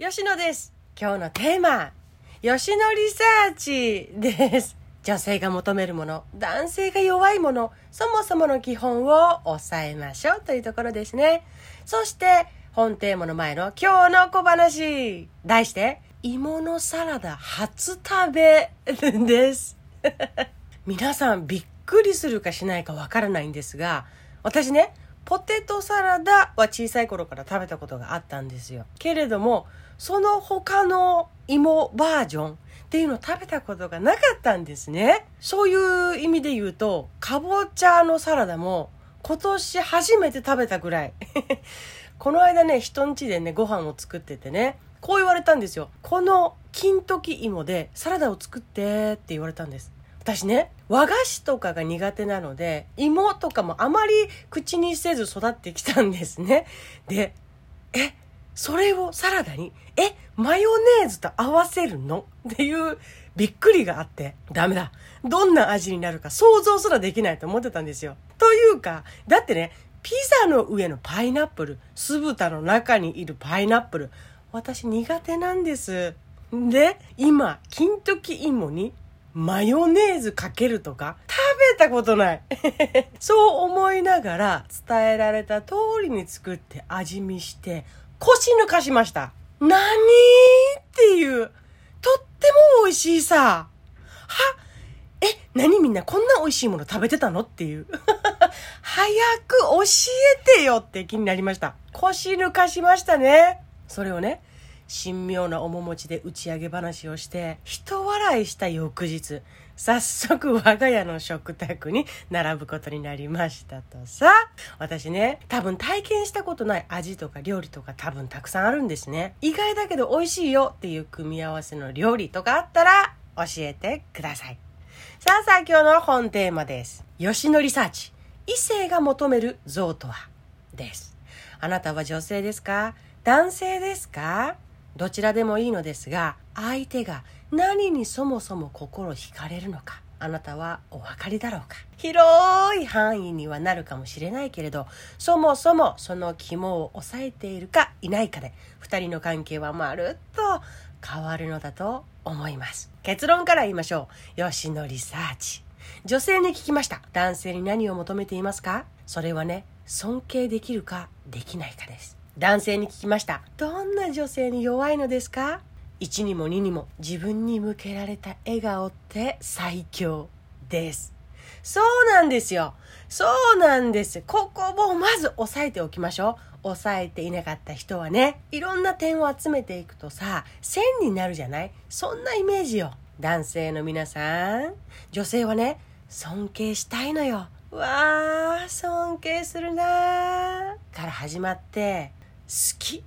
吉野です。今日のテーマ、吉野リサーチです。女性が求めるもの、男性が弱いもの、そもそもの基本を抑えましょうというところですね。そして、本テーマの前の今日の小話。題して、芋のサラダ初食べです。皆さんびっくりするかしないかわからないんですが、私ね、ポテトサラダは小さい頃から食べたことがあったんですよ。けれども、その他の芋バージョンっていうのを食べたことがなかったんですね。そういう意味で言うと、かぼちゃのサラダも今年初めて食べたぐらい。この間ね、人ん家でね、ご飯を作っててね、こう言われたんですよ。この金時芋でサラダを作ってって言われたんです。私ね和菓子とかが苦手なので芋とかもあまり口にせず育ってきたんですね。でえそれをサラダにえマヨネーズと合わせるの？っていうびっくりがあってダメだ。どんな味になるか想像すらできないと思ってたんですよ。というかだってねピザの上のパイナップル酢豚の中にいるパイナップル私苦手なんです。で今金時芋にマヨネーズかけるとか食べたことない。そう思いながら伝えられた通りに作って味見して腰抜かしました。何っていう。とっても美味しいさ。はえ、何みんなこんな美味しいもの食べてたのっていう。早く教えてよって気になりました。腰抜かしましたね。それをね、神妙な面持ちで打ち上げ話をして人笑いした翌日早速我が家の食卓に並ぶことになりましたとさ。私ね多分体験したことない味とか料理とか多分たくさんあるんですね。意外だけど美味しいよっていう組み合わせの料理とかあったら教えてください。さあさあ今日の本テーマです。吉野リサーチ。異性が求める像とは？です。あなたは女性ですか？男性ですか？どちらでもいいのですが相手が何にそもそも心惹かれるのかあなたはお分かりだろうか。広い範囲にはなるかもしれないけれどそもそもその肝を抑えているかいないかで2人の関係はまるっと変わるのだと思います。結論から言いましょう。吉野リサーチ。女性に聞きました。男性に何を求めていますか？それはね尊敬できるかできないかです。男性に聞きました。どんな女性に弱いのですか？1にも2にも自分に向けられた笑顔って最強です。そうなんですよ。そうなんですここをまず押さえておきましょう。押さえていなかった人はねいろんな点を集めていくとさ線になるじゃない？そんなイメージよ。男性の皆さん。女性はね尊敬したいのよ。わあ尊敬するなー。から始まって好き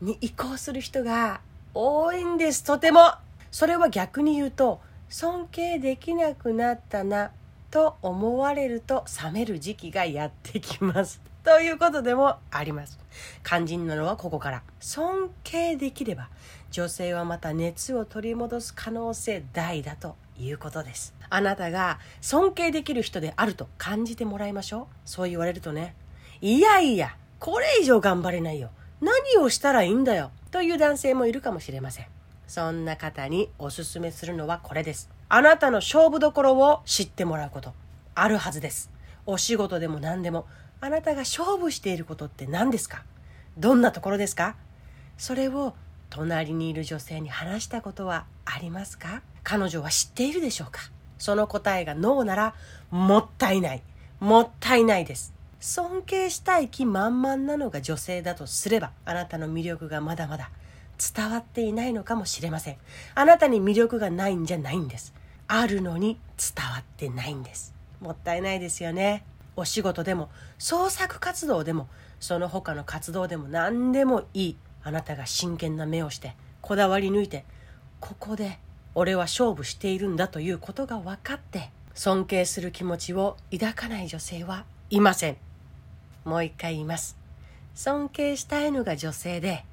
に移行する人が多いんです。とても。それは逆に言うと尊敬できなくなったなと思われると冷める時期がやってきます。ということでもあります。肝心なのはここから。尊敬できれば女性はまた熱を取り戻す可能性大だということです。あなたが尊敬できる人であると感じてもらいましょう。そう言われるとね。いやいやこれ以上頑張れないよ。何をしたらいいんだよ。という男性もいるかもしれません。そんな方におすすめするのはこれです。あなたの勝負どころを知ってもらうこと。あるはずです。お仕事でも何でも。あなたが勝負していることって何ですか？どんなところですか？それを隣にいる女性に話したことはありますか？彼女は知っているでしょうか？その答えがノーならもったいない。もったいないです。尊敬したい気満々なのが女性だとすればあなたの魅力がまだまだ伝わっていないのかもしれません。あなたに魅力がないんじゃないんです。あるのに伝わってないんです。もったいないですよね。お仕事でも創作活動でもその他の活動でも何でもいい。あなたが真剣な目をしてこだわり抜いてここで俺は勝負しているんだということが分かって尊敬する気持ちを抱かない女性はいません。もう一回言います。尊敬したいのが女性で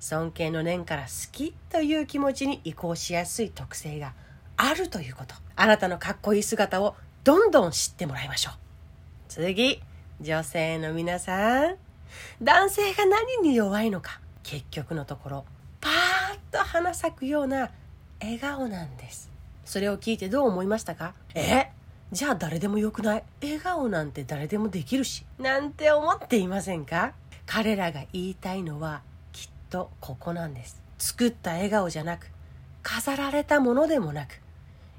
尊敬の念から好きという気持ちに移行しやすい特性があるということ。あなたのかっこいい姿をどんどん知ってもらいましょう。次女性の皆さん。男性が何に弱いのか。結局のところパーッと花咲くような笑顔なんです。それを聞いてどう思いましたか？え？じゃあ誰でもよくない？笑顔なんて誰でもできるし。なんて思っていませんか？彼らが言いたいのはきっとここなんです。作った笑顔じゃなく飾られたものでもなく。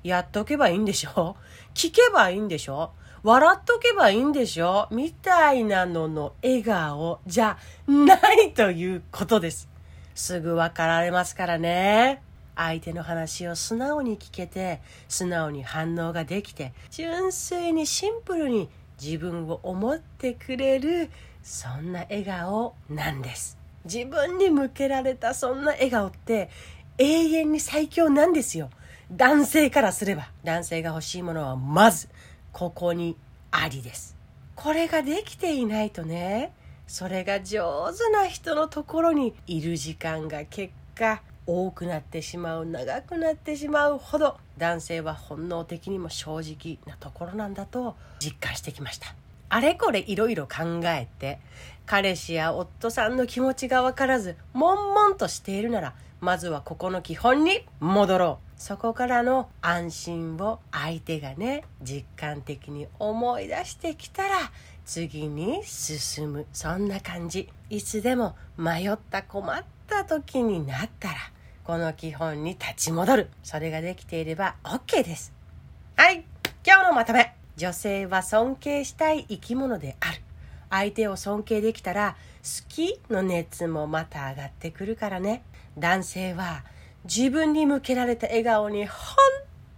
やっとけばいいんでしょ？聞けばいいんでしょ？笑っとけばいいんでしょ？みたいなのの笑顔じゃないということです。すぐ分かられますからね。相手の話を素直に聞けて、素直に反応ができて、純粋にシンプルに自分を思ってくれる、そんな笑顔なんです。自分に向けられたそんな笑顔って永遠に最強なんですよ。男性からすれば。男性が欲しいものはまず、ここにありです。これができていないとね、それが上手な人のところにいる時間が結果多くなってしまう長くなってしまうほど男性は本能的にも正直なところなんだと実感してきました。あれこれいろいろ考えて彼氏や夫さんの気持ちが分からず悶々としているならまずはここの基本に戻ろう。そこからの安心を相手がね実感的に思い出してきたら次に進む。そんな感じ。いつでも迷った困った時になったらこの基本に立ち戻る。それができていれば OK です。はい。今日のまとめ女性は尊敬したい生き物である。相手を尊敬できたら好きの熱もまた上がってくるからね。男性は自分に向けられた笑顔に本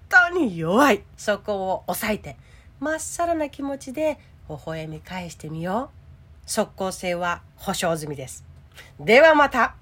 当に弱い。そこを抑えてまっさらな気持ちで微笑み返してみよう。即効性は保証済みです。ではまた。